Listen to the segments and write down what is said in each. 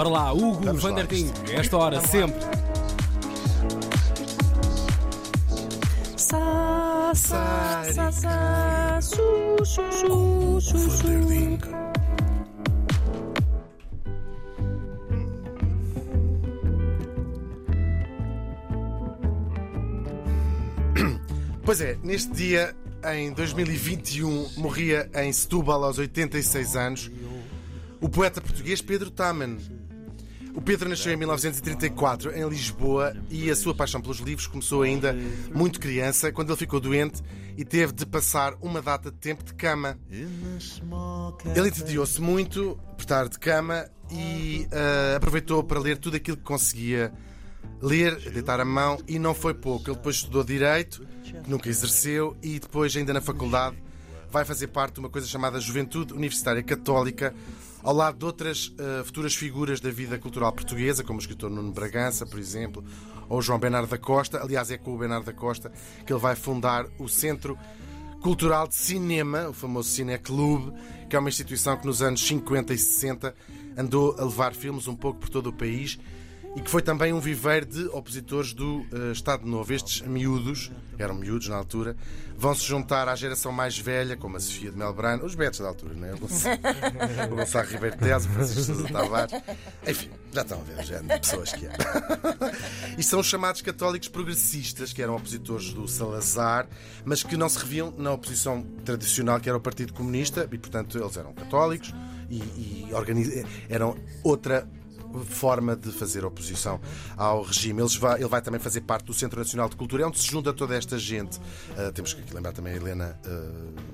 Para lá, Hugo Vamos. Vanderting, esta hora, sempre. Sa, sa, sa, sa, su, su, su, su, su. Pois é, neste dia, em 2021, morria em Setúbal aos 86 anos o poeta português Pedro Taman. O Pedro nasceu em 1934 em Lisboa e a sua paixão pelos livros começou ainda muito criança, quando ele ficou doente e teve de passar uma data de tempo de cama. Ele entediou-se muito por estar de cama e ah, aproveitou para ler tudo aquilo que conseguia ler, deitar a mão e não foi pouco. Ele depois estudou Direito, que nunca exerceu, e depois, ainda na faculdade, vai fazer parte de uma coisa chamada Juventude Universitária Católica, ao lado de outras eh, futuras figuras da vida cultural portuguesa, como o escritor Nuno Bragança, por exemplo, ou João Bernardo da Costa. Aliás, é com o Bernardo da Costa que ele vai fundar o Centro Cultural de Cinema, o famoso Cineclube, que é uma instituição que nos anos 50 e 60 andou a levar filmes um pouco por todo o país e que foi também um viveiro de opositores do eh, Estado Novo. Estes miúdos, eram miúdos na altura, vão se juntar à geração mais velha, como a Sofia de Melbrano, os betos da altura, não é? O Gonçalo, Gonçalo Ribeiro Teles, o Francisco Sousa Tavares. Enfim, já estão a ver o género de pessoas que é. E são os chamados católicos progressistas, que eram opositores do Salazar, mas que não se reviam na oposição tradicional, que era o Partido Comunista, e portanto eles eram católicos e, e eram outra forma de fazer oposição ao regime. Eles vai- ele vai também fazer parte do Centro Nacional de Cultura, é onde se junta toda esta gente. Ah, temos que lembrar também a Helena ah,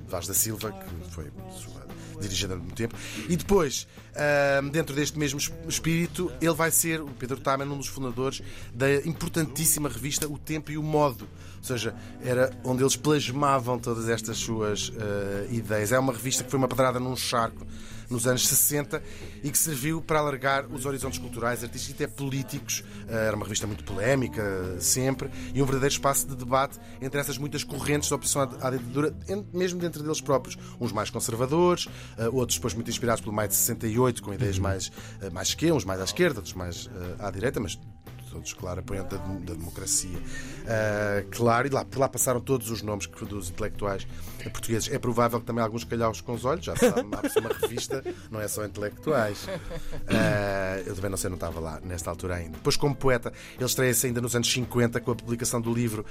Vaz da Silva, que foi sua dirigida há muito tempo. E depois, ah, dentro deste mesmo es- espírito, ele vai ser, o Pedro Taman, um dos fundadores da importantíssima revista O Tempo e o Modo. Ou seja, era onde eles plasmavam todas estas suas ah, ideias. É uma revista que foi uma pedrada num charco nos anos 60 e que serviu para alargar os horizontes culturais, artísticos e até políticos. Ah, Era uma revista muito polémica, sempre, e um verdadeiro espaço de debate entre essas muitas correntes de oposição à ditadura, mesmo dentro deles próprios. Uns mais conservadores, ah, outros depois muito inspirados pelo maio de 68, com ideias mais, ah, mais esquerda, uns mais à esquerda, outros mais à direita, mas todos, claro, apoiantes da, da democracia. Ah, claro, e lá, por lá passaram todos os nomes que- dos intelectuais portugueses. É provável que também alguns calhaus com os olhos, já se sabe, abre-se uma revista, não é só intelectuais. Ah, eu também não sei, não estava lá nesta altura ainda. Depois, como poeta, ele estreia-se ainda nos anos 50 com a publicação do livro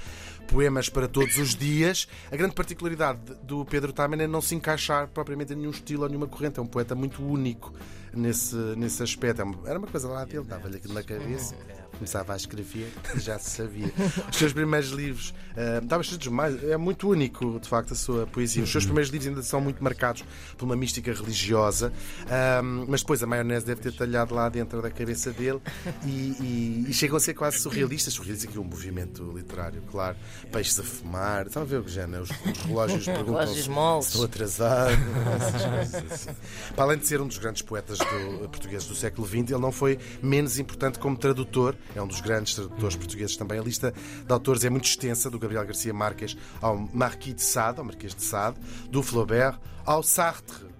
Poemas para Todos os Dias. A grande particularidade do Pedro Taman é não se encaixar propriamente em nenhum estilo ou nenhuma corrente. É um poeta muito único nesse, nesse aspecto. É Era uma coisa lá dele, dava-lhe aquilo na cabeça. Começava a escrever e já se sabia. Os seus primeiros livros, ah, estava escritos mais, é muito único, de facto, a sua poesia. Os seus primeiros livros ainda são muito marcados por uma mística religiosa, ah, mas depois a maionese deve ter talhado lá dentro da cabeça dele e, e- e chegam a ser quase surrealistas. Surrealistas aqui um movimento literário, claro. Peixes a fumar, estão a ver o que já, né? Os, os relógios perguntam Relógios se estou atrasado. essas coisas assim. Para além de ser um dos grandes poetas do, portugueses do século XX, ele não foi menos importante como tradutor. É um dos grandes tradutores portugueses também. A lista de autores é muito extensa, do Gabriel Garcia Marques ao Marquis de Sade, ao Marquês de Sade, do Flaubert ao Sartre.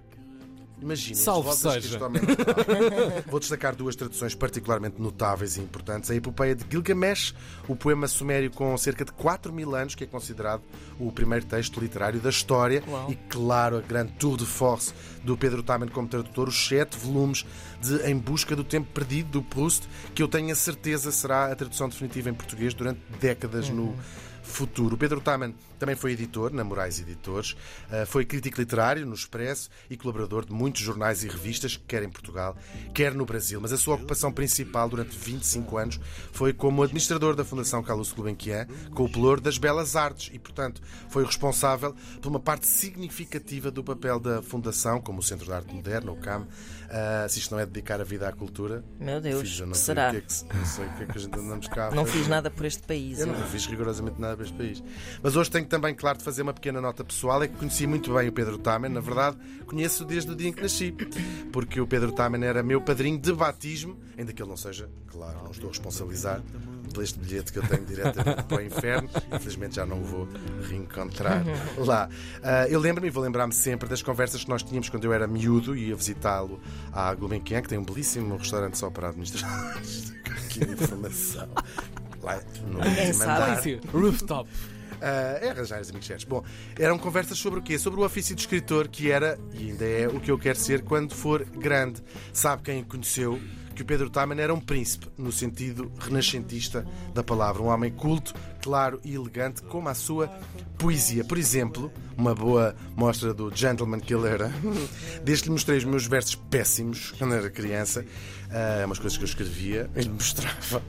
Imaginem as Salve seja. Vou destacar duas traduções particularmente notáveis e importantes. A epopeia de Gilgamesh, o poema sumério com cerca de 4 mil anos, que é considerado o primeiro texto literário da história. Uau. E, claro, a grande tour de force do Pedro Taman como tradutor, os sete volumes de Em Busca do Tempo Perdido, do Proust, que eu tenho a certeza será a tradução definitiva em português durante décadas no futuro. O Pedro Taman também foi editor na Moraes Editores, eh, foi crítico literário no Expresso e colaborador de muitos jornais e revistas, quer em Portugal, quer no Brasil. Mas a sua ocupação principal durante 25 anos foi como administrador da Fundação Carlos Gulbenkian, com o pelour das belas artes e, portanto, foi responsável por uma parte significativa do papel da Fundação, como o Centro de Arte Moderna, o CAM. Ah, se isto não é dedicar a vida à cultura, Meu Deus, fiz, não sei será? o que é que, não sei o que é que a gente andamos cá. Não fiz nada por este país. Eu eu. não fiz rigorosamente nada para este país. Mas hoje tenho também, claro, de fazer uma pequena nota pessoal. É que conheci muito bem o Pedro Tamen. Na verdade, conheço desde o dia em que nasci. Porque o Pedro Tamen era meu padrinho de batismo, ainda que ele não seja, claro, não estou a responsabilizar por este bilhete que eu tenho diretamente para o inferno. Infelizmente já não o vou reencontrar lá. Ah, eu lembro-me e vou lembrar-me sempre das conversas que nós tínhamos quando eu era miúdo e ia visitá-lo à Gulbenkian, que tem um belíssimo restaurante só para administradores. que informação. Lá no. Sim, Rooftop. Ah, é arranjar os amigos. Bom, eram conversas sobre o quê? Sobre o ofício de escritor, que era e ainda é o que eu quero ser quando for grande. Sabe quem conheceu? Que o Pedro Taman era um príncipe, no sentido renascentista da palavra. Um homem culto, claro e elegante, como a sua poesia. Por exemplo, uma boa mostra do Gentleman que ele era. Desde que lhe mostrei os meus versos péssimos quando era criança, ah, umas coisas que eu escrevia, ele mostrava.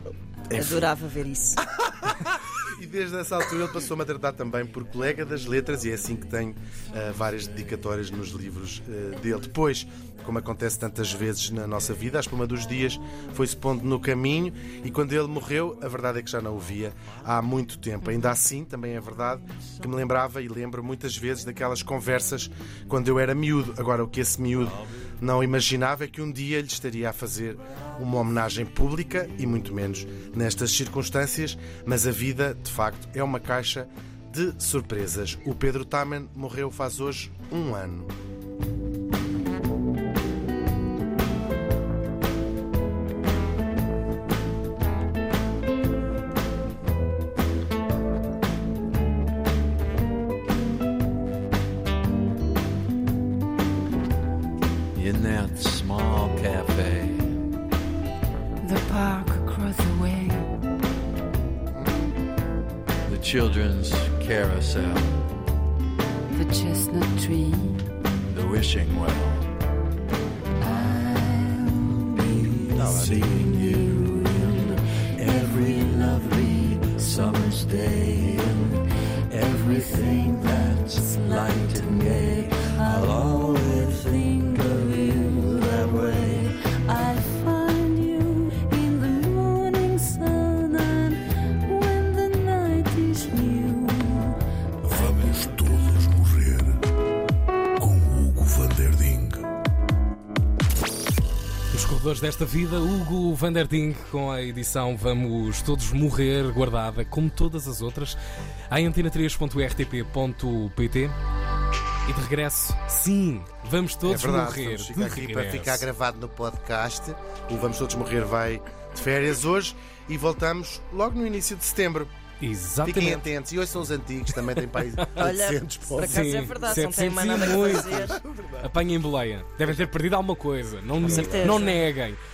Enfim. Adorava ver isso. E desde essa altura ele passou-me a tratar também por colega das letras e é assim que tenho ah, várias dedicatórias nos livros ah, dele. Depois, como acontece tantas vezes na nossa vida, a espuma dos dias foi-se pondo no caminho e quando ele morreu, a verdade é que já não o via há muito tempo. Ainda assim, também é verdade que me lembrava e lembro muitas vezes daquelas conversas quando eu era miúdo. Agora, o que esse miúdo não imaginava que um dia lhe estaria a fazer uma homenagem pública e muito menos nestas circunstâncias, mas a vida, de facto, é uma caixa de surpresas. O Pedro Taman morreu faz hoje um ano. That small cafe. The park across the way. The children's carousel, The chestnut tree. the wishing well. I'll be seeing you Corredores desta vida, Hugo Vanderding com a edição Vamos Todos Morrer, guardada, como todas as outras, em antena3.rtp.pt. E de regresso, sim, vamos todos é verdade, morrer. vamos ficar aqui para regresso. ficar gravado no podcast. O Vamos Todos Morrer vai de férias hoje e voltamos logo no início de setembro. Fiquem Exatamente. atentos. E hoje são os antigos, também têm para aí Olha, 800 por povos. acaso é Sim, verdade, não tem mais 700 nada a fazer. Apanhem boleia. Devem ter perdido alguma coisa. Não, certeza. não neguem.